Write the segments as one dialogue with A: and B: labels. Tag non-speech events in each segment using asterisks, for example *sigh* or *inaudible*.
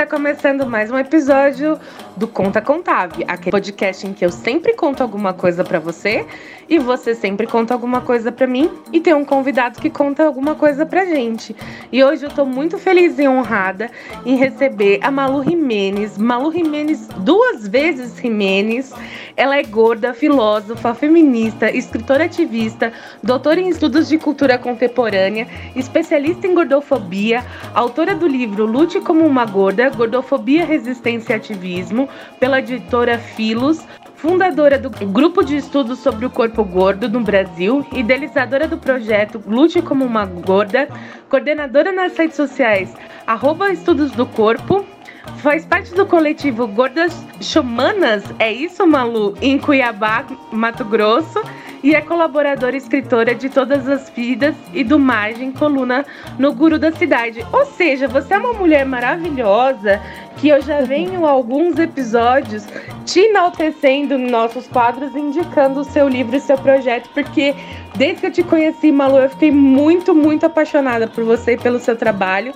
A: Está começando mais um episódio do Conta Contave, aquele podcast em que eu sempre conto alguma coisa para você e você sempre conta alguma coisa para mim e tem um convidado que conta alguma coisa pra gente. E hoje eu tô muito feliz e honrada em receber a Malu Jimenez. Malu Jimenez, duas vezes Jimenez. Ela é gorda, filósofa, feminista, escritora ativista, doutora em estudos de cultura contemporânea, especialista em gordofobia, autora do livro Lute como uma gorda, Gordofobia, Resistência e Ativismo, pela editora Filos, fundadora do Grupo de Estudos sobre o Corpo Gordo no Brasil, idealizadora do projeto Lute como uma Gorda, coordenadora nas redes sociais arroba Estudos do Corpo, faz parte do coletivo Gordas Xumanas, é isso, Malu? Em Cuiabá, Mato Grosso e é colaboradora e escritora de Todas as Vidas e do Margem, coluna no Guru da Cidade. Ou seja, você é uma mulher maravilhosa que eu já venho alguns episódios te enaltecendo nos nossos quadros, indicando o seu livro e seu projeto, porque desde que eu te conheci, Malu, eu fiquei muito, muito apaixonada por você e pelo seu trabalho,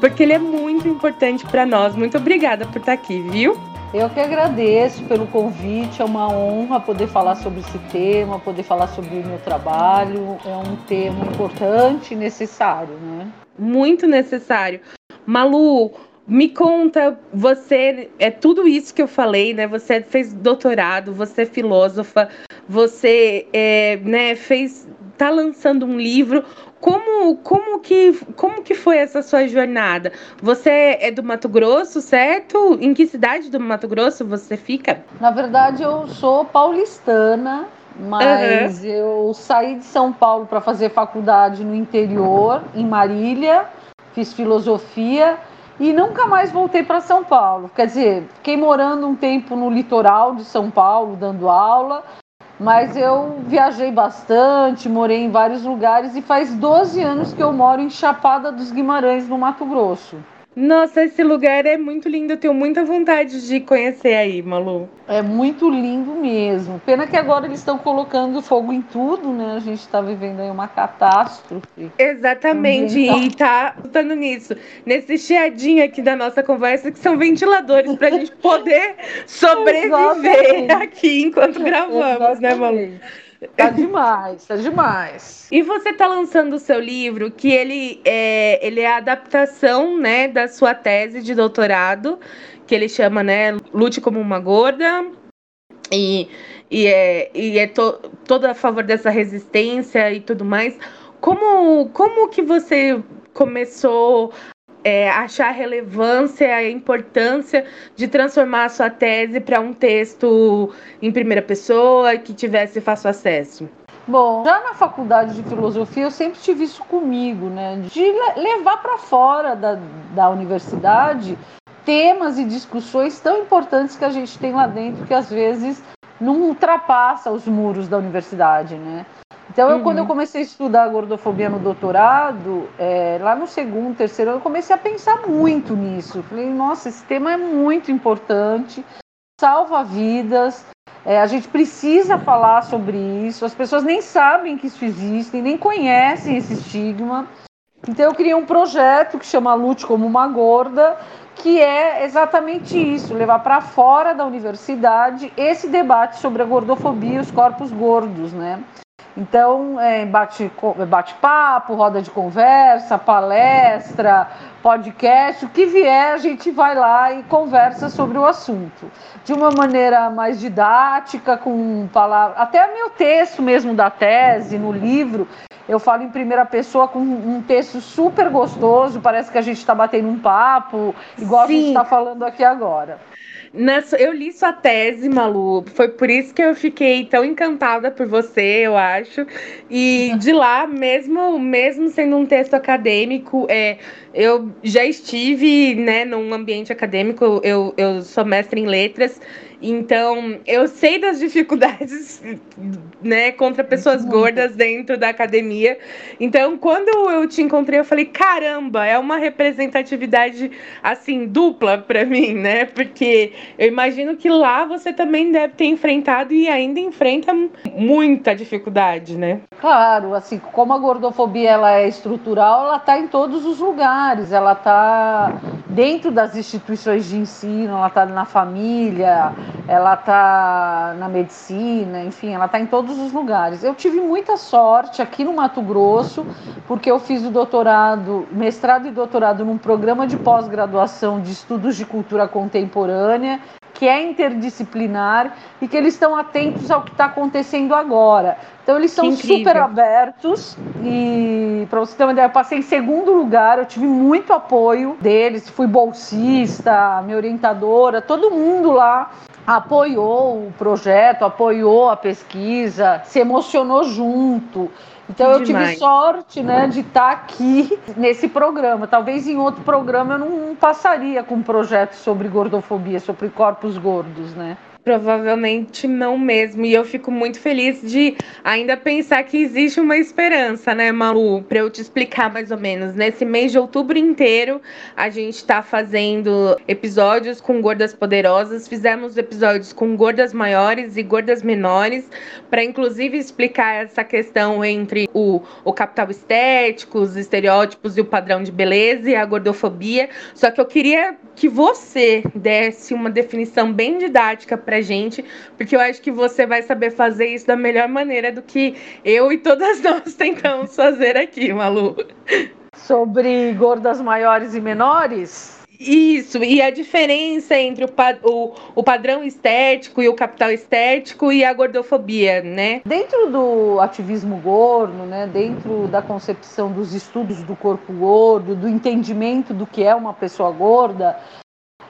A: porque ele é muito importante para nós. Muito obrigada por estar aqui, viu?
B: Eu que agradeço pelo convite, é uma honra poder falar sobre esse tema, poder falar sobre o meu trabalho. É um tema importante e necessário, né?
A: Muito necessário. Malu, me conta, você é tudo isso que eu falei, né? Você fez doutorado, você é filósofa, você é, né, fez, tá lançando um livro. Como, como, que, como que foi essa sua jornada? Você é do Mato Grosso, certo? Em que cidade do Mato Grosso você fica?
B: Na verdade, eu sou paulistana, mas uhum. eu saí de São Paulo para fazer faculdade no interior, em Marília, fiz filosofia e nunca mais voltei para São Paulo. Quer dizer, fiquei morando um tempo no litoral de São Paulo, dando aula, mas eu viajei bastante, morei em vários lugares e faz 12 anos que eu moro em Chapada dos Guimarães, no Mato Grosso.
A: Nossa, esse lugar é muito lindo. Eu tenho muita vontade de conhecer aí, Malu.
B: É muito lindo mesmo. Pena que agora eles estão colocando fogo em tudo, né? A gente está vivendo aí uma catástrofe.
A: Exatamente. E tá lutando nisso. Nesse chiadinho aqui da nossa conversa, que são ventiladores para a gente poder *laughs* sobreviver aqui enquanto gravamos, Exatamente. né, Malu?
B: Tá demais, tá demais.
A: E você tá lançando o seu livro, que ele é, ele é a adaptação, né, da sua tese de doutorado, que ele chama, né, Lute como uma gorda. E, e é, e é to, todo a favor dessa resistência e tudo mais. Como, como que você começou é, achar a relevância, a importância de transformar a sua tese para um texto em primeira pessoa que tivesse fácil acesso?
B: Bom, já na faculdade de filosofia eu sempre tive isso comigo, né? De levar para fora da, da universidade temas e discussões tão importantes que a gente tem lá dentro que às vezes não ultrapassa os muros da universidade, né? Então, eu, uhum. quando eu uhum. comecei a estudar gordofobia no doutorado, é, lá no segundo, terceiro, eu comecei a pensar muito nisso. Falei, nossa, esse tema é muito importante, salva vidas, é, a gente precisa falar sobre isso. As pessoas nem sabem que isso existe, nem conhecem esse estigma. Então, eu criei um projeto que chama Lute como uma Gorda, que é exatamente isso, levar para fora da universidade esse debate sobre a gordofobia e os corpos gordos, né? Então, é, bate-papo, bate roda de conversa, palestra, podcast, o que vier, a gente vai lá e conversa sobre o assunto. De uma maneira mais didática, com palavras. Até meu texto mesmo da tese, no livro, eu falo em primeira pessoa com um texto super gostoso, parece que a gente está batendo um papo, igual Sim. a gente está falando aqui agora.
A: Nessa, eu li sua tese, Malu. Foi por isso que eu fiquei tão encantada por você, eu acho. E *laughs* de lá, mesmo, mesmo sendo um texto acadêmico, é, eu já estive né, num ambiente acadêmico, eu, eu sou mestre em letras. Então, eu sei das dificuldades, né, contra pessoas gordas dentro da academia. Então, quando eu te encontrei, eu falei: caramba, é uma representatividade assim dupla para mim, né? Porque eu imagino que lá você também deve ter enfrentado e ainda enfrenta muita dificuldade, né?
B: Claro, assim, como a gordofobia ela é estrutural, ela está em todos os lugares, ela está dentro das instituições de ensino, ela está na família, ela está na medicina, enfim, ela está em todos os lugares. Eu tive muita sorte aqui no Mato Grosso, porque eu fiz o doutorado, mestrado e doutorado num programa de pós-graduação de estudos de cultura contemporânea que é interdisciplinar e que eles estão atentos ao que está acontecendo agora. Então eles são super abertos e para você ter uma ideia, eu passei em segundo lugar, eu tive muito apoio deles, fui bolsista, minha orientadora, todo mundo lá apoiou o projeto, apoiou a pesquisa, se emocionou junto. Então eu tive sorte, né, de estar tá aqui nesse programa. Talvez em outro programa eu não passaria com um projeto sobre gordofobia, sobre corpos gordos, né?
A: Provavelmente não mesmo. E eu fico muito feliz de ainda pensar que existe uma esperança, né, Malu? Para eu te explicar mais ou menos. Nesse mês de outubro inteiro, a gente está fazendo episódios com gordas poderosas. Fizemos episódios com gordas maiores e gordas menores, para inclusive explicar essa questão entre o, o capital estético, os estereótipos e o padrão de beleza e a gordofobia. Só que eu queria que você desse uma definição bem didática pra gente, porque eu acho que você vai saber fazer isso da melhor maneira do que eu e todas *laughs* nós tentamos fazer aqui, Malu.
B: Sobre gordas maiores e menores?
A: Isso, e a diferença entre o, o, o, padrão estético e o capital estético e a gordofobia, né?
B: Dentro do ativismo gordo, né, dentro da concepção dos estudos do corpo gordo, do entendimento do que é uma pessoa gorda,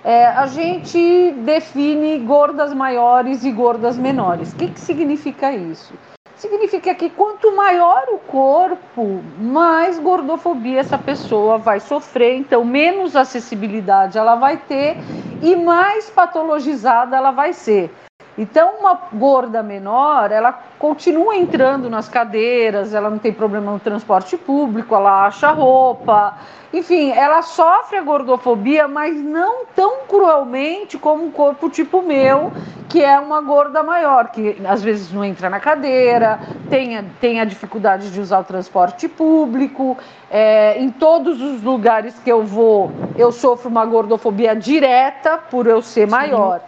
B: é, a gente define gordas maiores e gordas menores. O que, que significa isso? Significa que quanto maior o corpo, mais gordofobia essa pessoa vai sofrer, então menos acessibilidade ela vai ter e mais patologizada ela vai ser. Então, uma gorda menor, ela continua entrando nas cadeiras, ela não tem problema no transporte público, ela acha roupa, enfim, ela sofre a gordofobia, mas não tão cruelmente como um corpo tipo meu, que é uma gorda maior, que às vezes não entra na cadeira, tem a, tem a dificuldade de usar o transporte público. É, em todos os lugares que eu vou, eu sofro uma gordofobia direta por eu ser maior.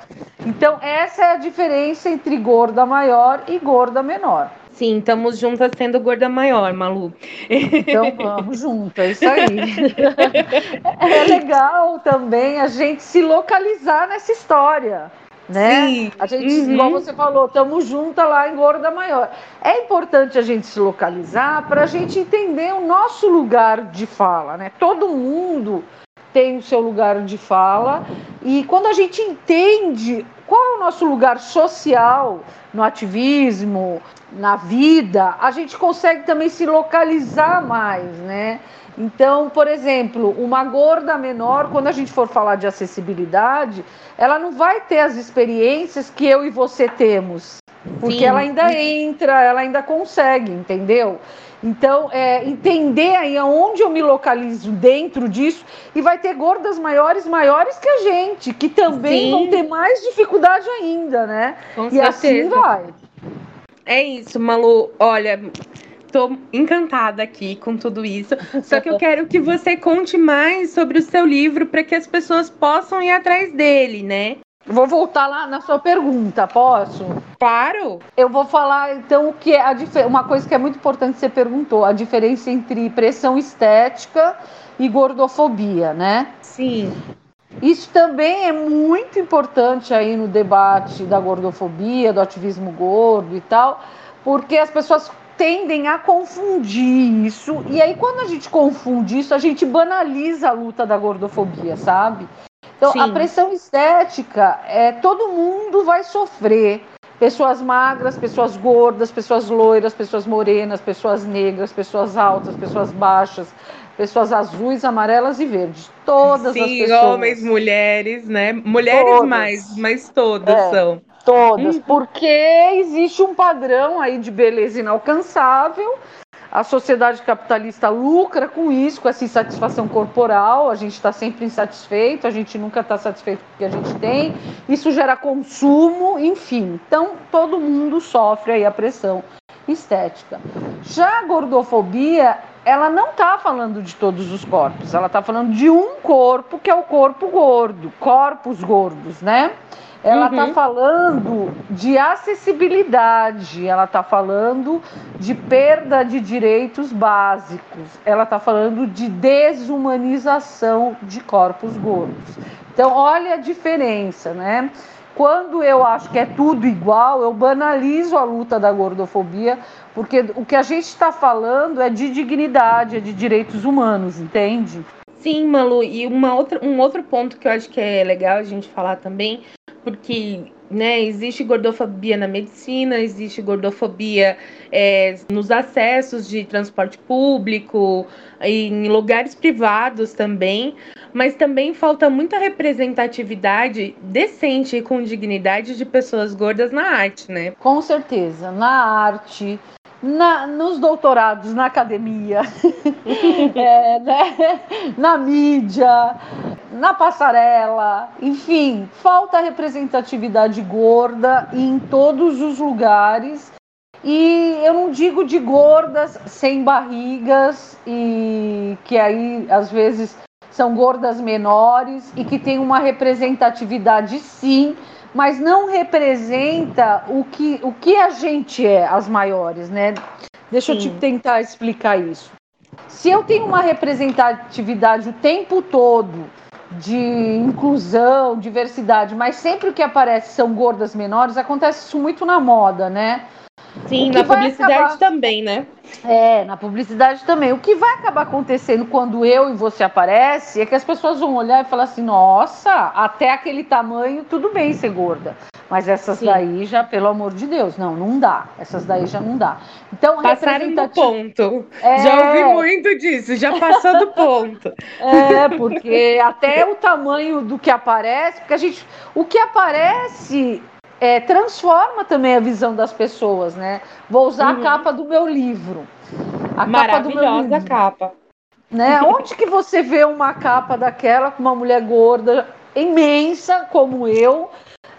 B: Então, essa é a diferença entre gorda maior e gorda menor.
A: Sim, estamos juntas sendo gorda maior, Malu.
B: Então vamos juntas, é isso aí. *laughs* É legal também a gente se localizar nessa história. Né? Sim. A gente, uhum. igual você falou, estamos juntas lá em Gorda Maior. É importante a gente se localizar para a gente entender o nosso lugar de fala, né? Todo mundo tem o seu lugar de fala e quando a gente entende qual é o nosso lugar social no ativismo, na vida, a gente consegue também se localizar mais, né? Então, por exemplo, uma gorda menor, quando a gente for falar de acessibilidade, ela não vai ter as experiências que eu e você temos, porque Sim. ela ainda entra, ela ainda consegue, entendeu? Então, é, entender aí aonde eu me localizo dentro disso e vai ter gordas maiores, maiores que a gente, que também Sim. vão ter mais dificuldade ainda, né?
A: Com e assim certeza. assim vai. É isso, Malu. Olha, tô encantada aqui com tudo isso. Só que eu quero que você conte mais sobre o seu livro para que as pessoas possam ir atrás dele, né?
B: Vou voltar lá na sua pergunta, posso?
A: Claro.
B: Eu vou falar então o que é a uma coisa que é muito importante que você perguntou, a diferença entre pressão estética e gordofobia, né?
A: Sim.
B: Isso também é muito importante aí no debate da gordofobia, do ativismo gordo e tal, porque as pessoas tendem a confundir isso, e aí quando a gente confunde isso, a gente banaliza a luta da gordofobia, sabe? Então, Sim. a pressão estética, é, todo mundo vai sofrer. Pessoas magras, pessoas gordas, pessoas loiras, pessoas morenas, pessoas negras, pessoas altas, pessoas baixas, pessoas azuis, amarelas e verdes. Todas
A: Sim,
B: as pessoas.
A: Sim, homens, mulheres, né? Mulheres todas. mais, mas todas é, são.
B: Todas, hum. porque existe um padrão aí de beleza inalcançável a sociedade capitalista lucra com isso, com essa insatisfação corporal. A gente está sempre insatisfeito, a gente nunca está satisfeito com o que a gente tem. Isso gera consumo, enfim. Então, todo mundo sofre aí a pressão estética. Já a gordofobia, ela não está falando de todos os corpos, ela está falando de um corpo que é o corpo gordo, corpos gordos, né? Ela está uhum. falando de acessibilidade, ela está falando de perda de direitos básicos, ela está falando de desumanização de corpos gordos. Então, olha a diferença, né? Quando eu acho que é tudo igual, eu banalizo a luta da gordofobia, porque o que a gente está falando é de dignidade, é de direitos humanos, entende?
A: Sim, Malu, e uma outra, um outro ponto que eu acho que é legal a gente falar também porque né, existe gordofobia na medicina, existe gordofobia é, nos acessos de transporte público, em lugares privados também, mas também falta muita representatividade decente e com dignidade de pessoas gordas na arte, né?
B: Com certeza, na arte, na, nos doutorados, na academia, *laughs* é, né? na mídia, na passarela, enfim, falta representatividade gorda em todos os lugares. E eu não digo de gordas sem barrigas e que aí às vezes são gordas menores e que tem uma representatividade sim, mas não representa o que, o que a gente é, as maiores, né? Deixa Sim. eu te tentar explicar isso. Se eu tenho uma representatividade o tempo todo de inclusão, diversidade, mas sempre o que aparece são gordas menores, acontece isso muito na moda, né?
A: Sim, na publicidade acabar... também, né?
B: É, na publicidade também. O que vai acabar acontecendo quando eu e você aparece é que as pessoas vão olhar e falar assim: nossa, até aquele tamanho, tudo bem ser gorda. Mas essas Sim. daí já, pelo amor de Deus, não, não dá. Essas daí já não dá. Então,
A: Passaram do ponto. É... Já ouvi muito disso, já passou do ponto. *laughs*
B: É, porque até o tamanho do que aparece, porque a gente. O que aparece é, transforma também a visão das pessoas, né? Vou usar uhum. a capa do meu livro.
A: A Maravilhosa capa do meu livro. capa.
B: Né? *laughs* Onde que você vê uma capa daquela com uma mulher gorda, imensa como eu,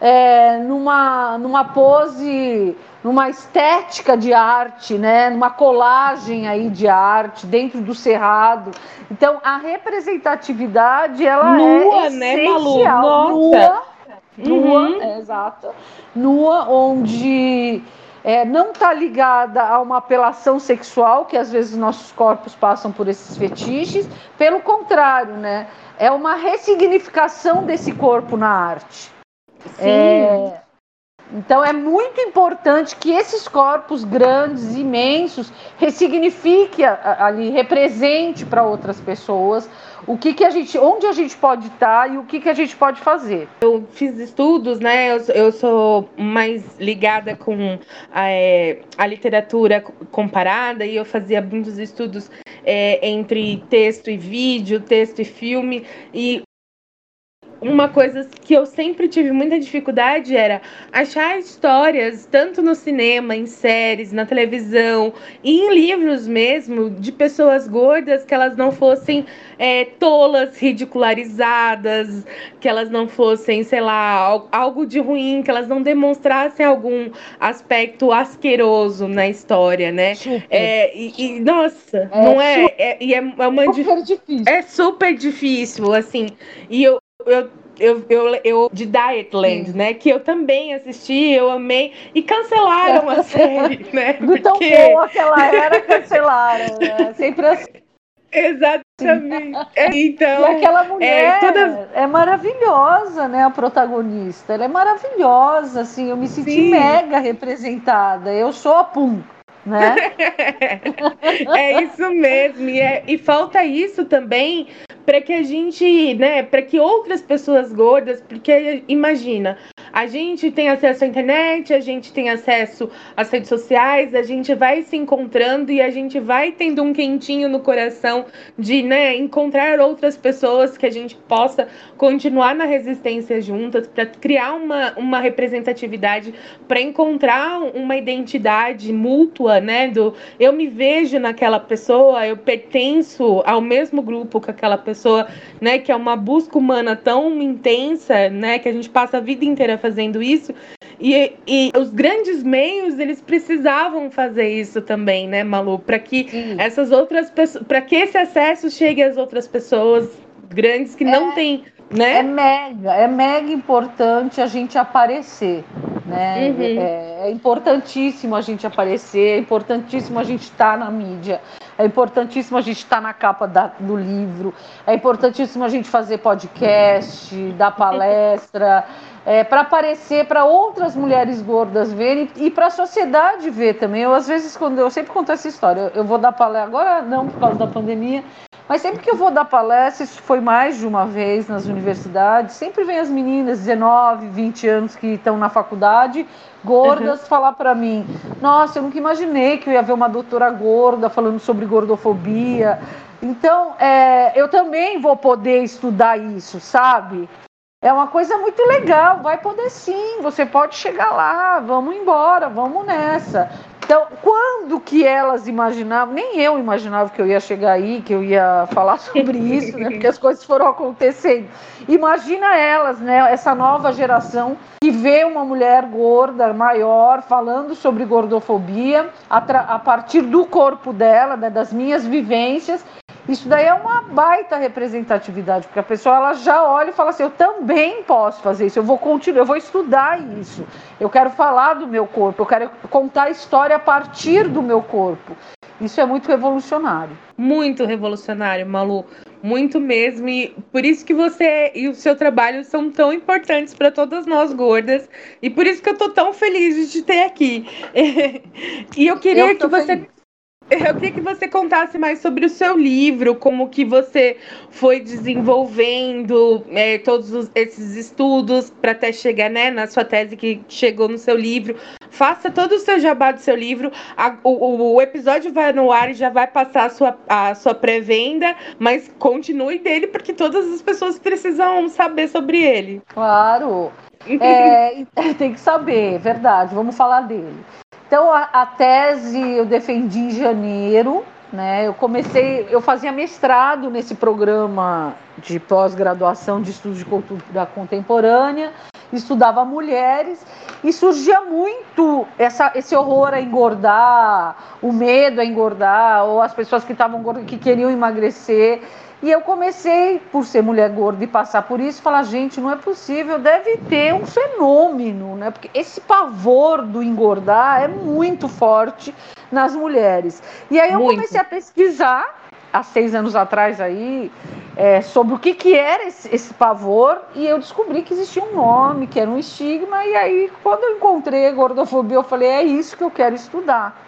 B: é, numa, numa pose, numa estética de arte, né? numa colagem aí de arte dentro do cerrado. Então a representatividade ela
A: Nua,
B: é
A: né, Malu? Nossa.
B: Nua, nua, uhum. é, exato, nua, onde é, não está ligada a uma apelação sexual, que às vezes nossos corpos passam por esses fetiches, pelo contrário, né? É uma ressignificação desse corpo na arte. Sim. É, então é muito importante que esses corpos grandes, imensos, ressignifique ali, represente para outras pessoas o que, que a gente, onde a gente pode estar e o que, que a gente pode fazer.
A: Eu fiz estudos, né? Eu, eu sou mais ligada com é, a literatura comparada e eu fazia muitos estudos é, entre texto e vídeo, texto e filme e uma coisa que eu sempre tive muita dificuldade era achar histórias, tanto no cinema, em séries, na televisão e em livros mesmo, de pessoas gordas que elas não fossem é, tolas, ridicularizadas, que elas não fossem, sei lá, algo de ruim, que elas não demonstrassem algum aspecto asqueroso na história, né? É, e, e, nossa, é, não é, é, e é, é uma
B: super difícil.
A: É super difícil, assim. E eu eu, eu, eu, eu de Dietland, Sim. né? Que eu também assisti, eu amei. E cancelaram a *laughs* série, né?
B: Porque... tão boa que ela era, cancelaram. Né? *laughs* Sempre assim.
A: Exatamente. *laughs* É, então,
B: e aquela mulher é, toda... é maravilhosa, né? A protagonista. Ela é maravilhosa, assim. Eu me senti Sim. mega representada. Eu sou a Pum. Né?
A: é isso mesmo, e, é, e falta isso também para que a gente, né, para que outras pessoas gordas, porque imagina, a gente tem acesso à internet, a gente tem acesso às redes sociais, a gente vai se encontrando e a gente vai tendo um quentinho no coração de, né, encontrar outras pessoas que a gente possa continuar na resistência juntas, para criar uma, uma representatividade, para encontrar uma identidade mútua, né, do eu me vejo naquela pessoa, eu pertenço ao mesmo grupo que aquela pessoa pessoa, né, que é uma busca humana tão intensa, né, que a gente passa a vida inteira fazendo isso, E, e os grandes meios, eles precisavam fazer isso também, né, Malu? Para que Sim. essas outras pessoas, para que esse acesso chegue às outras pessoas grandes que é, não têm, né?
B: É mega, é mega importante a gente aparecer, né? Uhum. É, é, importantíssimo a gente aparecer, é importantíssimo a gente estar tá na mídia, é importantíssimo a gente estar tá na capa da, do livro, é importantíssimo a gente fazer podcast, dar *laughs* palestra é, para aparecer para outras mulheres gordas verem e para a sociedade ver também. Eu às vezes quando eu sempre conto essa história, eu vou dar palestra agora não por causa da pandemia, mas sempre que eu vou dar palestra, isso foi mais de uma vez nas universidades, sempre vem as meninas 19, 20 anos que estão na faculdade, gordas, uhum. falar para mim: "Nossa, eu nunca imaginei que eu ia ver uma doutora gorda falando sobre gordofobia". Então, é, eu também vou poder estudar isso, sabe? É uma coisa muito legal, vai poder sim, você pode chegar lá, vamos embora, vamos nessa. Então, quando que elas imaginavam, nem eu imaginava que eu ia chegar aí, que eu ia falar *laughs* sobre isso, né? Porque as coisas foram acontecendo. Imagina elas, né? Essa nova geração que vê uma mulher gorda, maior, falando sobre gordofobia a, a partir do corpo dela, né? das minhas vivências isso daí é uma baita representatividade, porque a pessoa ela já olha e fala assim: eu também posso fazer isso, eu vou continuar, eu vou estudar isso, eu quero falar do meu corpo, eu quero contar a história a partir do meu corpo. Isso é muito revolucionário.
A: Muito revolucionário, Malu. Muito mesmo. E por isso que você e o seu trabalho são tão importantes para todas nós gordas. E por isso que eu tô tão feliz de te ter aqui. *laughs* e eu queria eu que você. Feliz eu queria que você contasse mais sobre o seu livro, como que você foi desenvolvendo é, todos os, esses estudos para até chegar né, na sua tese que chegou no seu livro. Faça todo o seu jabá do seu livro. A, o, o, episódio vai no ar e já vai passar a sua, a sua pré-venda, mas continue dele porque todas as pessoas precisam saber sobre ele.
B: Claro. *laughs* É, *laughs* tem que saber, verdade. Vamos falar dele. Então a, a tese eu defendi em janeiro, né? Eu comecei, eu fazia mestrado nesse programa de pós-graduação de estudos de cultura contemporânea, estudava mulheres e surgia muito essa, esse horror a engordar, o medo a engordar, ou as pessoas que estavam que queriam emagrecer. E eu comecei, por ser mulher gorda e passar por isso, falar, gente, não é possível, deve ter um fenômeno, né? Porque esse pavor do engordar é muito forte nas mulheres. E aí eu muito. comecei a pesquisar, há seis anos atrás aí, é, sobre o que, que era esse, esse, pavor, e eu descobri que existia um nome, que era um estigma, e aí quando eu encontrei a gordofobia, eu falei, é isso que eu quero estudar.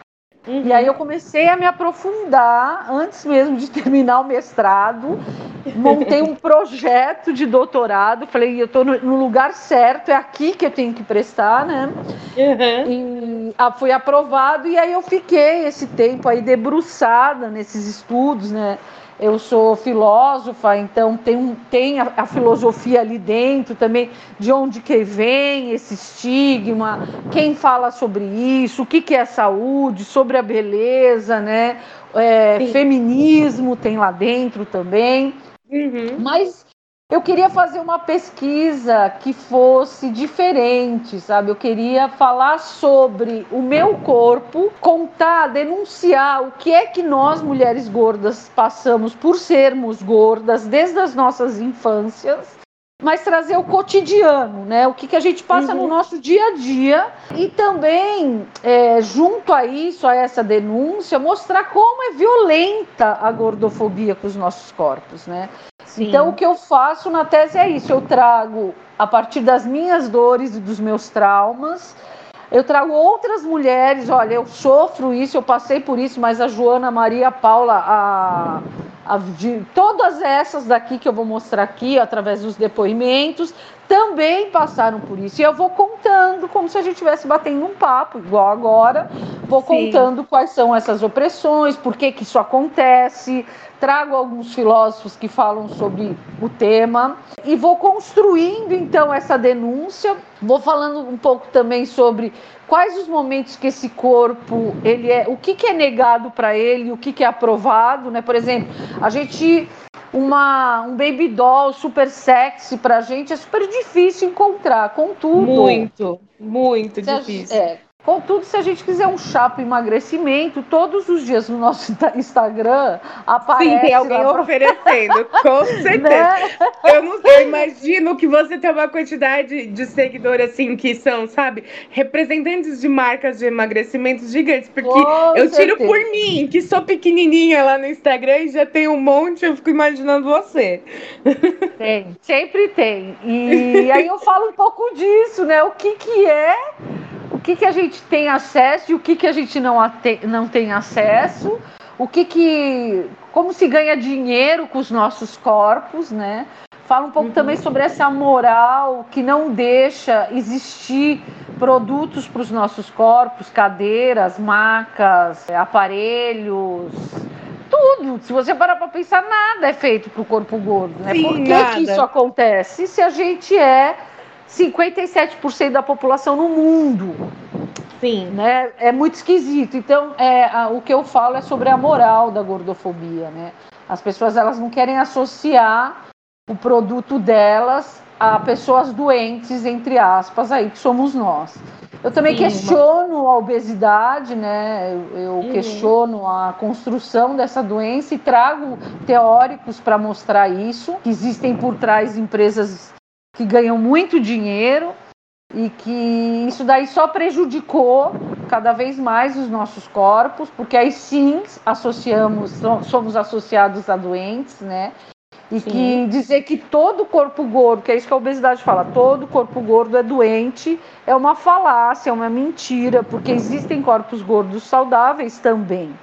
B: Uhum. E aí eu comecei a me aprofundar antes mesmo de *laughs* terminar o mestrado. Montei um projeto de doutorado. Falei, eu estou no lugar certo, é aqui que eu tenho que prestar, né? Uhum. E ah, foi aprovado e aí eu fiquei esse tempo aí debruçada nesses estudos, né? Eu sou filósofa, então tem, tem a, a, filosofia ali dentro também, de onde que vem esse estigma, quem fala sobre isso, o que, que é saúde, sobre a beleza, né? É, feminismo tem lá dentro também. Uhum. Mas eu queria fazer uma pesquisa que fosse diferente, sabe? Eu queria falar sobre o meu corpo, contar, denunciar o que é que nós mulheres gordas passamos por sermos gordas desde as nossas infâncias mas trazer o cotidiano, né? O que, que a gente passa uhum. no nosso dia a dia e também, é, junto a isso, a essa denúncia, mostrar como é violenta a gordofobia com os nossos corpos, né? Sim. Então, o que eu faço na tese é isso: eu trago, a partir das minhas dores e dos meus traumas, eu trago outras mulheres. Olha, eu sofro isso, eu passei por isso, mas a Joana, a Maria, a Paula, a de todas essas daqui que eu vou mostrar aqui, através dos depoimentos, também passaram por isso. E eu vou contando, como se a gente estivesse batendo um papo, igual agora. Vou Sim. contando quais são essas opressões, por que, que isso acontece. Trago alguns filósofos que falam sobre o tema. E vou construindo, então, essa denúncia. Vou falando um pouco também sobre quais os momentos que esse corpo ele é, o que, que é negado para ele, o que, que é aprovado, né? Por exemplo, a gente uma, um baby doll super sexy pra gente é super difícil encontrar. Contudo.
A: Muito, muito difícil.
B: É, Contudo, se a gente quiser um chá para emagrecimento, todos os dias no nosso Instagram aparece.
A: Sim, tem alguém oferecendo, com *laughs* certeza. Né? Eu não eu imagino que você tem uma quantidade de seguidores assim que são, sabe, representantes de marcas de emagrecimento gigantes. Porque com eu certeza. tiro por mim, que sou pequenininha lá no Instagram e já tem um monte, eu fico imaginando você.
B: Tem, sempre tem. E aí eu falo um pouco disso, né? O que, que é que, que a gente tem acesso e o que, que a gente não, não tem acesso, o que, que. como se ganha dinheiro com os nossos corpos, né? Fala um pouco uhum. também sobre essa moral que não deixa existir produtos para os nossos corpos, cadeiras, macas, aparelhos, tudo. Se você parar para pensar, nada é feito para o corpo gordo. Né?
A: Sim,
B: Por que,
A: que
B: isso acontece? Se a gente é 57% da população no mundo.
A: Sim.
B: Né? É muito esquisito. Então, é, a, o que eu falo é sobre a moral da gordofobia. Né? As pessoas elas não querem associar o produto delas a pessoas doentes, entre aspas, aí, que somos nós. Eu também Sim, questiono a obesidade, né? Eu, eu uhum. questiono a construção dessa doença e trago teóricos para mostrar isso, que existem por trás empresas que ganham muito dinheiro e que isso daí só prejudicou cada vez mais os nossos corpos, porque aí sim associamos, somos associados a doentes, né? E sim. que dizer que todo corpo gordo, que é isso que a obesidade fala, todo corpo gordo é doente, é uma falácia, é uma mentira, porque existem corpos gordos saudáveis também,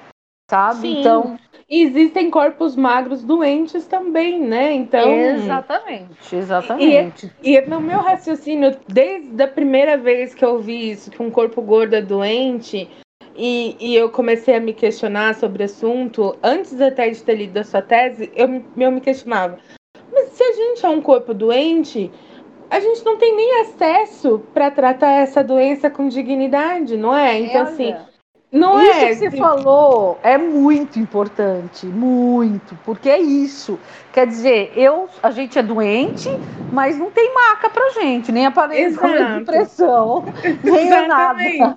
B: sabe?
A: Sim. Então, existem corpos magros doentes também, né? Então.
B: Exatamente, exatamente.
A: E, e, no meu raciocínio, desde a primeira vez que eu vi isso, que um corpo gordo é doente, e, e eu comecei a me questionar sobre o assunto, antes até de ter lido a sua tese, eu, eu me questionava. Mas se a gente é um corpo doente, a gente não tem nem acesso para tratar essa doença com dignidade, não é? Então, é, assim.
B: Não isso é. que você falou é muito importante, muito, porque é isso. Quer dizer, eu, a gente é doente, mas não tem maca pra gente, nem aparelho de pressão, *laughs* nem nada. Né?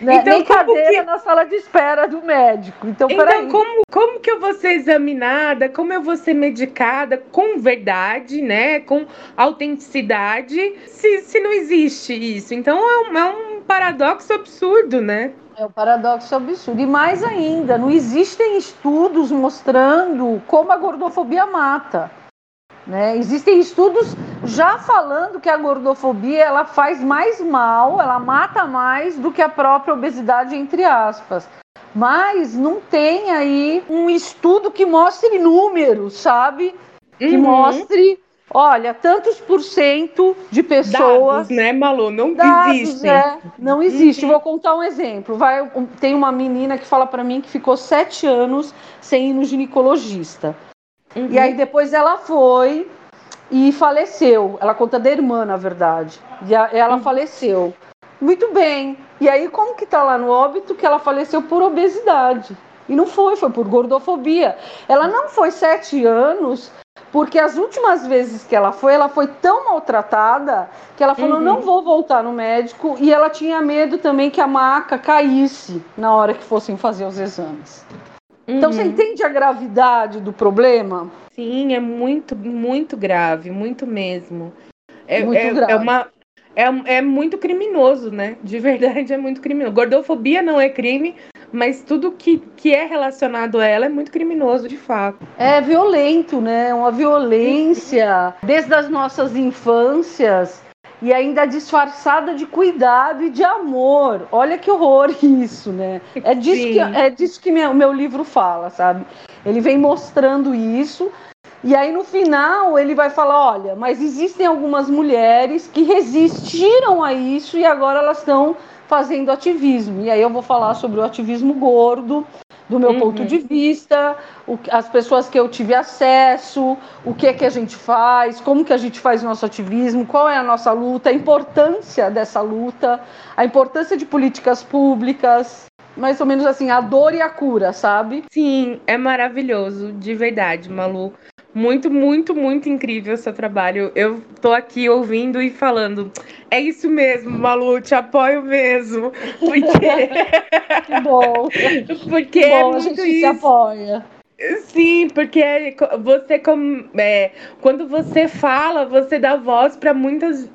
B: Então, nem cadeira que... na sala de espera do médico. Então,
A: então peraí. Como, como que eu vou ser examinada? Como eu vou ser medicada com verdade, né? Com autenticidade, se, se não existe isso? Então é um, é um paradoxo absurdo, né?
B: É o paradoxo absurdo. E mais ainda, não existem estudos mostrando como a gordofobia mata. Né? Existem estudos já falando que a gordofobia ela faz mais mal, ela mata mais do que a própria obesidade, entre aspas. Mas não tem aí um estudo que mostre números, sabe? Que uhum. mostre Olha, tantos por cento de pessoas.
A: Dados, né, Malu? Não
B: dados,
A: existe.
B: É, não existe. Uhum. Vou contar um exemplo. Vai, tem uma menina que fala para mim que ficou sete anos sem ir no ginecologista. Uhum. E aí depois ela foi e faleceu. Ela conta da irmã, na verdade. E a, ela uhum. faleceu. Muito bem. E aí, como que tá lá no óbito que ela faleceu por obesidade? E não foi, foi por gordofobia. Ela não foi sete anos porque as últimas vezes que ela foi, ela foi tão maltratada que ela falou: uhum. não vou voltar no médico. E ela tinha medo também que a maca caísse na hora que fossem fazer os exames. Uhum. Então você uhum. entende a gravidade do problema?
A: Sim, é muito, muito grave, muito mesmo. É, muito é, grave. É, uma, é, é muito criminoso, né? De *laughs* verdade é muito criminoso. Gordofobia não é crime, mas tudo que, que é relacionado a ela é muito criminoso, de fato.
B: É violento, né? Uma violência desde as nossas infâncias e ainda disfarçada de cuidado e de amor. Olha que horror *laughs* isso, né? É disso Sim. que, é disso que o meu livro fala, sabe? Ele vem mostrando isso. E aí no final ele vai falar, olha, mas existem algumas mulheres que resistiram a isso e agora elas estão fazendo ativismo. E aí eu vou falar sobre o ativismo gordo, do meu uhum. ponto de vista, o, as pessoas que eu tive acesso, o que é que a gente faz, como que a gente faz o nosso ativismo, qual é a nossa luta, a importância dessa luta, a importância de políticas públicas, mais ou menos assim, a dor e a cura, sabe?
A: Sim, é maravilhoso, de verdade, Malu. Muito, muito, muito incrível o seu trabalho. Eu tô aqui ouvindo e falando. É isso mesmo, Malu, te apoio mesmo. Porque. *laughs*
B: que bom. *laughs*
A: Porque
B: que
A: é
B: bom,
A: muito
B: a gente
A: isso.
B: se apoia.
A: Sim, porque você é, quando você fala, você dá voz para muitas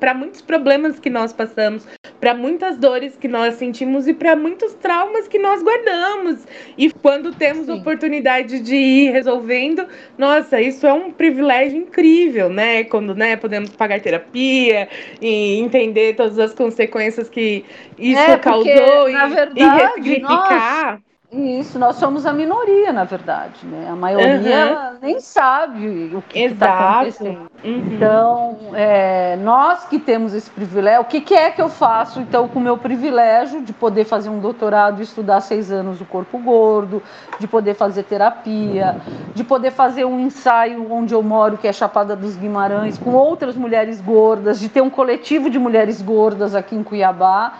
A: para muitos problemas que nós passamos, para muitas dores que nós sentimos e para muitos traumas que nós guardamos. E quando temos Sim. oportunidade de ir resolvendo, nossa, isso é um privilégio incrível, né? Quando, né, podemos pagar terapia e entender todas as consequências que isso é, porque, causou e, verdade, e ressignificar.
B: Nós isso, nós somos a minoria, na verdade, né? A maioria uhum. nem sabe o que está acontecendo. Uhum. Então, é, nós que temos esse privilégio, o que, que, é que eu faço, então, com o meu privilégio de poder fazer um doutorado e estudar seis anos o corpo gordo, de poder fazer terapia, de poder fazer um ensaio onde eu moro, que é Chapada dos Guimarães, com outras mulheres gordas, de ter um coletivo de mulheres gordas aqui em Cuiabá,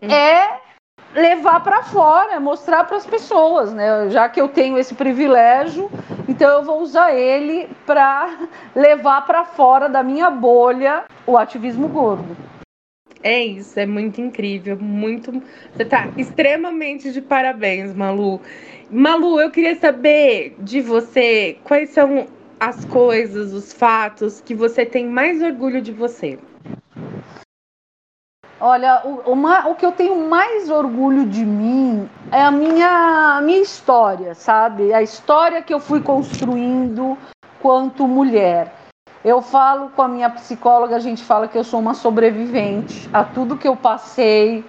B: uhum. é levar para fora, mostrar para as pessoas, né? Já que eu tenho esse privilégio, então eu vou usar ele para *laughs* levar para fora da minha bolha o ativismo gordo.
A: É isso, é muito incrível, muito. Você tá extremamente de parabéns, Malu. Malu, eu queria saber de você quais são as coisas, os fatos que você tem mais orgulho de você.
B: Olha, o, o, que eu tenho mais orgulho de mim é a minha, a minha história, sabe? A história que eu fui construindo quanto mulher. Eu falo com a minha psicóloga, a gente fala que eu sou uma sobrevivente a tudo que eu passei,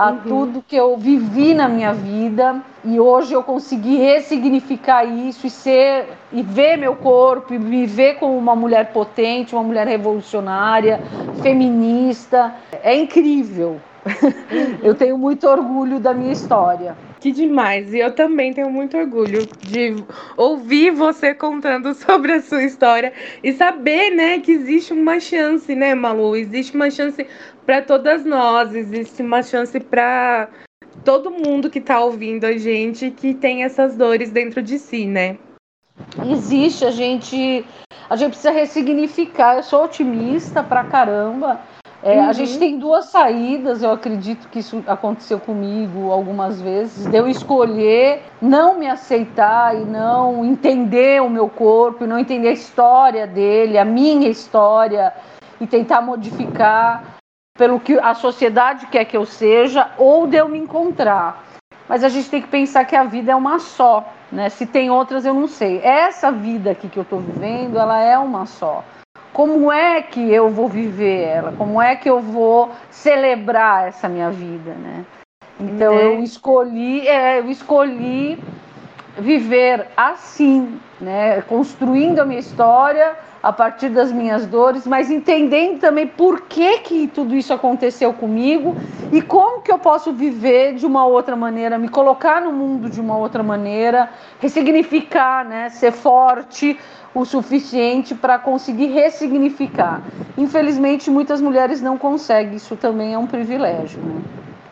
B: a uhum. tudo que eu vivi na minha vida e hoje eu consegui ressignificar isso e ser e ver meu corpo e me ver como uma mulher potente, uma mulher revolucionária, feminista. É incrível. *laughs* Eu tenho muito orgulho da minha história.
A: Que demais! E eu também tenho muito orgulho de ouvir você contando *laughs* sobre a sua história e saber, né, que existe uma chance, né, Malu? Existe uma chance para todas nós, existe uma chance para todo mundo que está ouvindo a gente que tem essas dores dentro de si, né?
B: Existe, a gente a gente precisa ressignificar. Eu sou otimista pra caramba. É, uhum. A gente tem duas saídas, eu acredito que isso aconteceu comigo algumas vezes, de eu escolher não me aceitar e não entender o meu corpo, não entender a história dele, a minha história, e tentar modificar pelo que a sociedade quer que eu seja ou de eu me encontrar. Mas a gente tem que pensar que a vida é uma só, né? Se tem outras eu não sei. Essa vida aqui que eu estou vivendo, ela é uma só. Como é que eu vou viver ela? Como é que eu vou celebrar essa minha vida, né? Então né? eu escolhi, é, eu escolhi viver assim, né? Construindo a minha história a partir das minhas dores, mas entendendo também por que, que tudo isso aconteceu comigo e como que eu posso viver de uma outra maneira, me colocar no mundo de uma outra maneira, ressignificar, né, ser forte o suficiente para conseguir ressignificar. Infelizmente, muitas mulheres não conseguem, isso também é um privilégio. Né?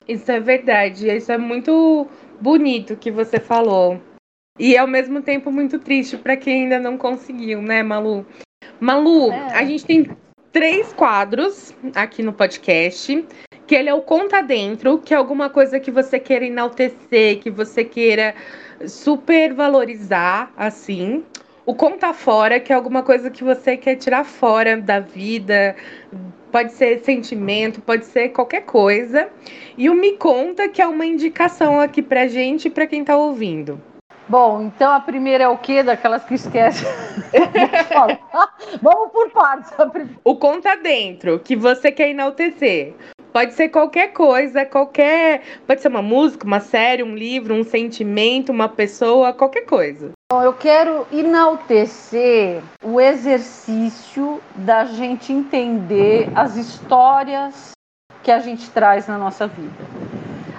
A: Isso é verdade, isso é muito bonito que você falou. E ao mesmo tempo muito triste para quem ainda não conseguiu, né, Malu? Malu, é. a gente tem três quadros aqui no podcast. Que ele é o Conta Dentro, que é alguma coisa que você queira enaltecer, que você queira super valorizar, assim. O Conta Fora, que é alguma coisa que você quer tirar fora da vida, pode ser sentimento, pode ser qualquer coisa. E o Me Conta, que é uma indicação aqui pra gente e pra quem tá ouvindo.
B: Bom, então a primeira é o quê? Daquelas que esquecem. *laughs* Vamos por partes.
A: O conta dentro, que você quer enaltecer. Pode ser qualquer coisa, qualquer. Pode ser uma música, uma série, um livro, um sentimento, uma pessoa, qualquer coisa.
B: Bom, eu quero enaltecer o exercício da gente entender as histórias que a gente traz na nossa vida.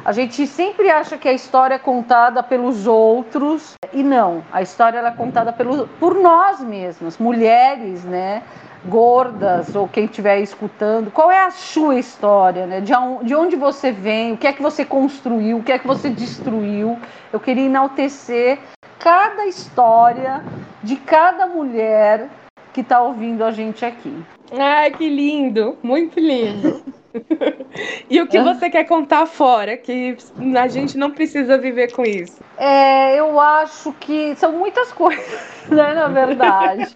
B: A gente sempre acha que a história é contada pelos outros e não. A história é contada pelo, por nós mesmas, mulheres, né? Gordas ou quem estiver escutando. Qual é a sua história, né? De, de onde você vem? O que é que você construiu? O que é que você destruiu? Eu queria enaltecer cada história de cada mulher que está ouvindo a gente aqui.
A: Ai, que lindo, muito lindo. *laughs* *laughs* e o que você quer contar fora? Que a gente não precisa viver com isso.
B: É, eu acho que são muitas coisas, *laughs* né, na verdade.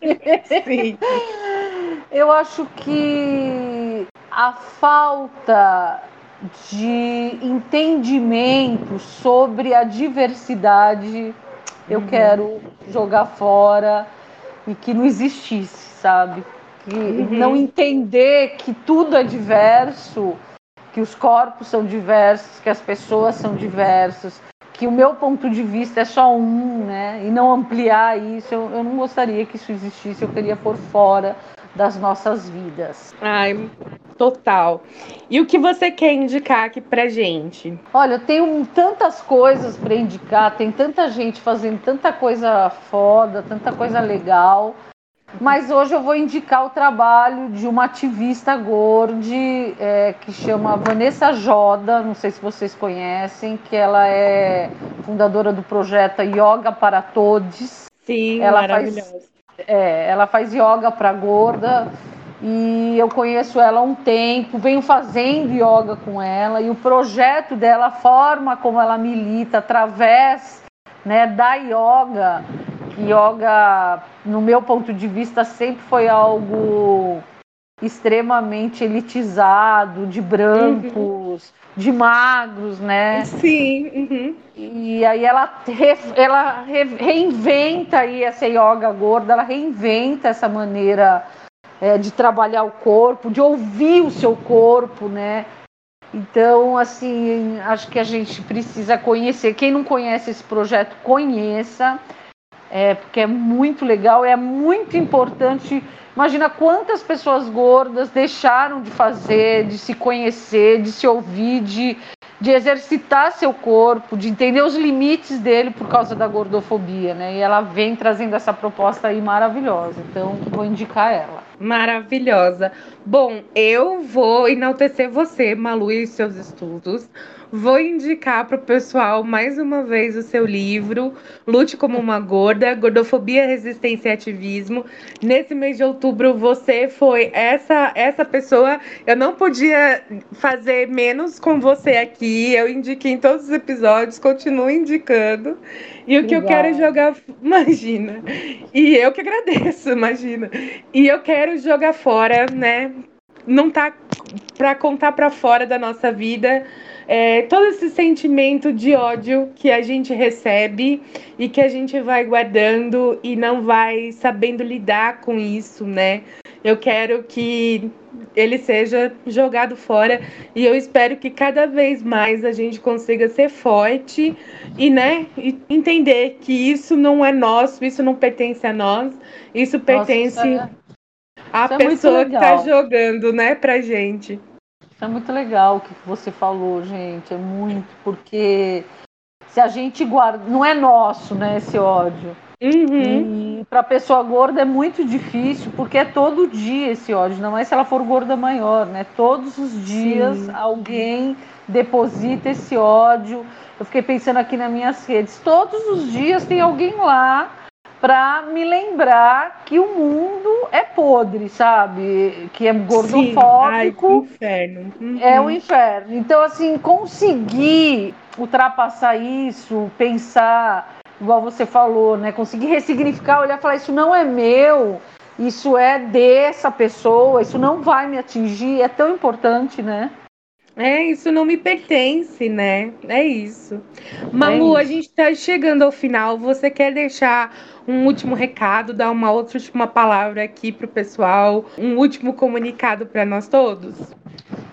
A: Sim.
B: Eu acho que a falta de entendimento sobre a diversidade eu uhum. quero jogar fora e que não existisse, sabe? Que uhum. não entender que tudo é diverso, que os corpos são diversos, que as pessoas são diversas, que o meu ponto de vista é só um, né? E não ampliar isso, eu, eu não gostaria que isso existisse, eu queria por fora das nossas vidas.
A: Ai, total. E o que você quer indicar aqui pra gente?
B: Olha, eu tenho tantas coisas para indicar, tem tanta gente fazendo tanta coisa foda, tanta coisa legal. Mas hoje eu vou indicar o trabalho de uma ativista gorde é, que chama Vanessa Joda, não sei se vocês conhecem, que ela é fundadora do projeto Yoga para Todos.
A: Sim, ela maravilhosa.
B: Faz, é, ela faz yoga para gorda e eu conheço ela há um tempo, venho fazendo yoga com ela e o projeto dela, a forma como ela milita através né, da yoga, yoga, no meu ponto de vista, sempre foi algo extremamente elitizado, de brancos, uhum. de magros, né?
A: Sim. Uhum.
B: E aí ela, re, ela re, reinventa aí essa yoga gorda, ela reinventa essa maneira é, de trabalhar o corpo, de ouvir o seu corpo, né? Então, assim, acho que a gente precisa conhecer. Quem não conhece esse projeto, conheça, é, porque é muito legal, é muito importante Imagina quantas pessoas gordas deixaram de fazer, de se conhecer, de se ouvir, de, de exercitar seu corpo, de entender os limites dele por causa da gordofobia, né? E ela vem trazendo essa proposta aí maravilhosa. Então, vou indicar ela.
A: Maravilhosa. Bom, eu vou enaltecer você, Malu, e seus estudos. Vou indicar para o pessoal mais uma vez o seu livro, Lute como uma Gorda, Gordofobia, Resistência e Ativismo. Nesse mês de outubro, você foi essa essa pessoa. Eu não podia fazer menos com você aqui. Eu indiquei em todos os episódios, continuo indicando. E o que eu quero jogar. *laughs* Imagina. E eu que agradeço, imagina. E eu quero jogar fora, né? Não tá para contar para fora da nossa vida é, todo esse sentimento de ódio que a gente recebe e que a gente vai guardando e não vai sabendo lidar com isso, né? Eu quero que ele seja jogado fora e eu espero que cada vez mais a gente consiga ser forte e, né, e entender que isso não é nosso, isso não pertence a nós, isso pertence Nossa, à isso é pessoa é que está jogando, né, pra gente
B: é muito legal o que você falou, gente. É muito, porque se a gente guarda. Não é nosso, né, esse ódio.
A: Uhum.
B: E para pessoa gorda é muito difícil, porque é todo dia esse ódio, não é se ela for gorda maior, né? Todos os dias Sim. alguém deposita esse ódio. Eu fiquei pensando aqui nas minhas redes, todos os dias tem alguém lá para me lembrar que o mundo é podre, sabe? Que é gordofóbico. Sim. Ai,
A: inferno.
B: Uhum. É o inferno. Então, assim, conseguir ultrapassar isso, pensar, igual você falou, né? Conseguir ressignificar, olhar e falar: isso não é meu, isso é dessa pessoa, isso não vai me atingir, é tão importante, né?
A: É, isso não me pertence, né? É isso. Malu, é isso. a gente está chegando ao final. Você quer deixar um último recado, dar uma outra última palavra aqui para o pessoal, um último comunicado para nós todos?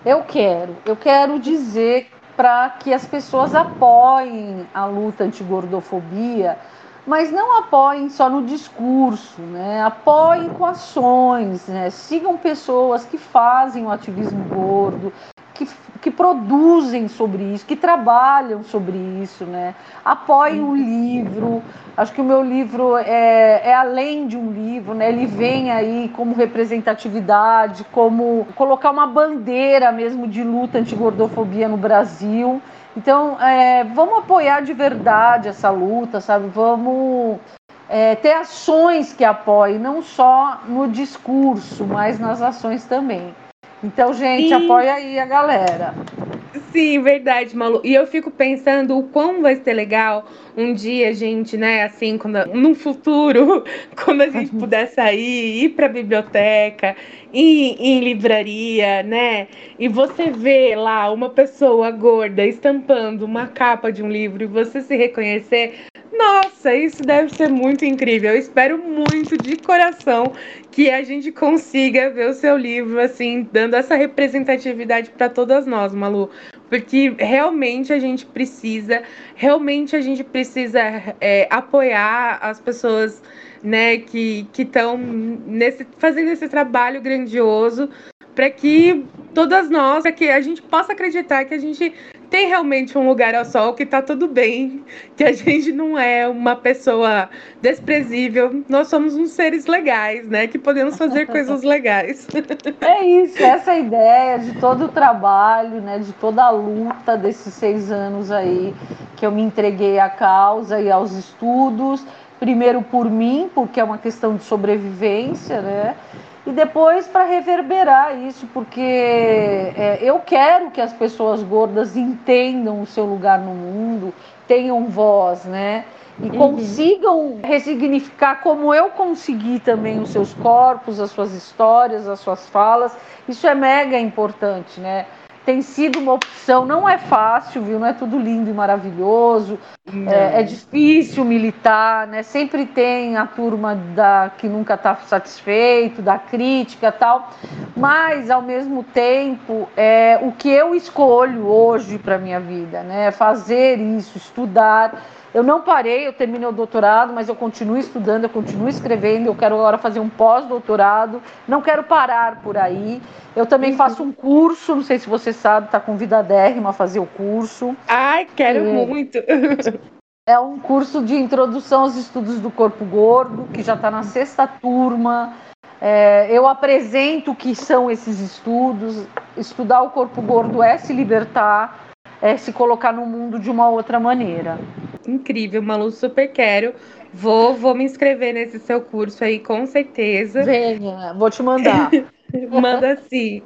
B: Eu quero. Eu quero dizer para que as pessoas apoiem a luta anti-gordofobia, mas não apoiem só no discurso, né? Apoiem com ações, né? Sigam pessoas que fazem o ativismo gordo, que, que produzem sobre isso, que trabalham sobre isso, né? Apoiem o livro. Acho que o meu livro é, é além de um livro, né? Ele vem aí como representatividade, como colocar uma bandeira mesmo de luta anti-gordofobia no Brasil. Então, é, vamos apoiar de verdade essa luta, sabe? Vamos é, ter ações que apoiem, não só no discurso, mas nas ações também. Então, gente, Sim. apoia aí a galera.
A: Sim, verdade, Malu. E eu fico pensando o quão vai ser legal um dia, gente, né? Assim, quando, num futuro, *laughs* quando a gente *laughs* puder sair, ir para biblioteca, ir em livraria, né? E você vê lá uma pessoa gorda estampando uma capa de um livro e você se reconhecer. Nossa, isso deve ser muito incrível. Eu espero muito de coração que a gente consiga ver o seu livro assim, dando essa representatividade para todas nós, Malu, porque realmente a gente precisa, realmente a gente precisa é, apoiar as pessoas, né, que estão fazendo esse trabalho grandioso para que todas nós, para que a gente possa acreditar que a gente tem realmente um lugar ao sol, que tá tudo bem, que a gente não é uma pessoa desprezível, nós somos uns seres legais, né? Que podemos fazer coisas legais. *laughs*
B: É isso, essa é ideia de todo o trabalho, né? De toda a luta desses seis anos aí que eu me entreguei à causa e aos estudos, primeiro por mim, porque é uma questão de sobrevivência, né? e depois para reverberar isso, porque é, eu quero que as pessoas gordas entendam o seu lugar no mundo, tenham voz, né? E uhum. consigam ressignificar como eu consegui também os seus corpos, as suas histórias, as suas falas. Isso é mega importante, né? Tem sido uma opção. Não é fácil, viu? Não é tudo lindo e maravilhoso. É, é, difícil militar, né? Sempre tem a turma da que nunca está satisfeito, da crítica tal. Mas ao mesmo tempo, é o que eu escolho hoje para minha vida, né? Fazer isso, estudar eu não parei, eu terminei o doutorado, mas eu continuo estudando, eu continuo escrevendo, eu quero agora fazer um pós-doutorado, não quero parar por aí. Eu também uhum. faço um curso, não sei se você sabe, está convidadérrima a fazer o curso.
A: Ai, quero é, muito!
B: é um curso de introdução aos estudos do corpo gordo, que já está na sexta turma. É, eu apresento o que são esses estudos. Estudar o corpo gordo é se libertar, é se colocar no mundo de uma outra maneira
A: incrível, Malu, super quero. Vou, vou me inscrever nesse seu curso aí, com certeza.
B: Venha, vou te mandar. *laughs*
A: Manda sim.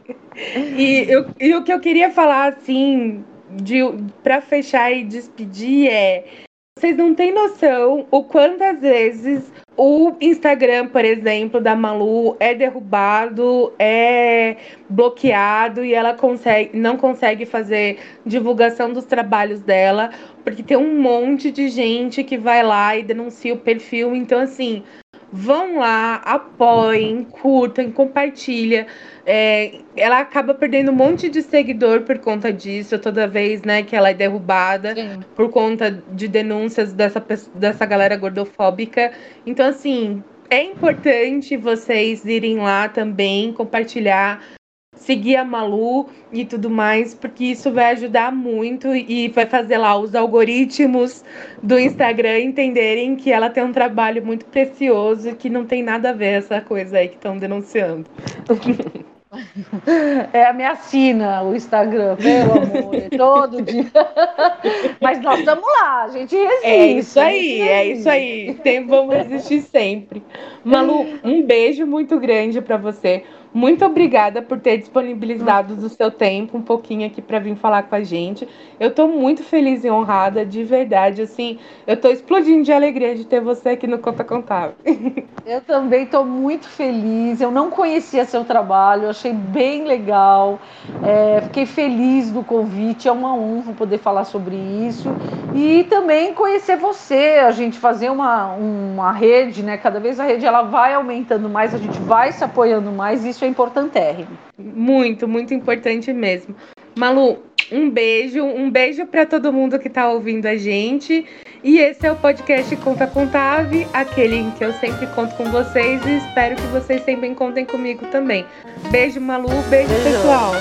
A: E, eu, e o que eu queria falar, assim, para fechar e despedir é vocês não têm noção o quantas vezes o Instagram, por exemplo, da Malu é derrubado, é bloqueado e ela consegue, não consegue fazer divulgação dos trabalhos dela, porque tem um monte de gente que vai lá e denuncia o perfil. Então, assim, vão lá, apoiem, curtam, compartilhem. É, ela acaba perdendo um monte de seguidor por conta disso, toda vez né, que ela é derrubada Sim. por conta de denúncias dessa, dessa galera gordofóbica. Então, assim, é importante vocês irem lá também, compartilhar seguir a Malu e tudo mais, porque isso vai ajudar muito e vai fazer lá os algoritmos do Instagram entenderem que ela tem um trabalho muito precioso e que não tem nada a ver essa coisa aí que estão denunciando. *laughs*
B: É a minha sina o Instagram, pelo amor, é todo dia. *laughs* Mas nós estamos lá, a gente resiste.
A: É isso aí, é isso aí. Tem, vamos resistir sempre. Malu, *laughs* um beijo muito grande para você. Muito obrigada por ter disponibilizado do seu tempo um pouquinho aqui para vir falar com a gente. Eu estou muito feliz e honrada, de verdade. Assim, eu estou explodindo de alegria de ter você aqui no Conta Contável. *laughs*
B: Eu também estou muito feliz. Eu não conhecia seu trabalho, achei bem legal. É, fiquei feliz do convite. É uma honra poder falar sobre isso e também conhecer você. A gente fazer uma, uma rede, né? Cada vez a rede ela vai aumentando mais, a gente vai se apoiando mais. Isso é importantérrimo.
A: Muito, muito importante mesmo. Malu, um beijo, um beijo para todo mundo que está ouvindo a gente. E esse é o podcast Conta Contave, aquele em que eu sempre conto com vocês e espero que vocês sempre contem comigo também. Beijo, Malu, beijo, beijo. pessoal.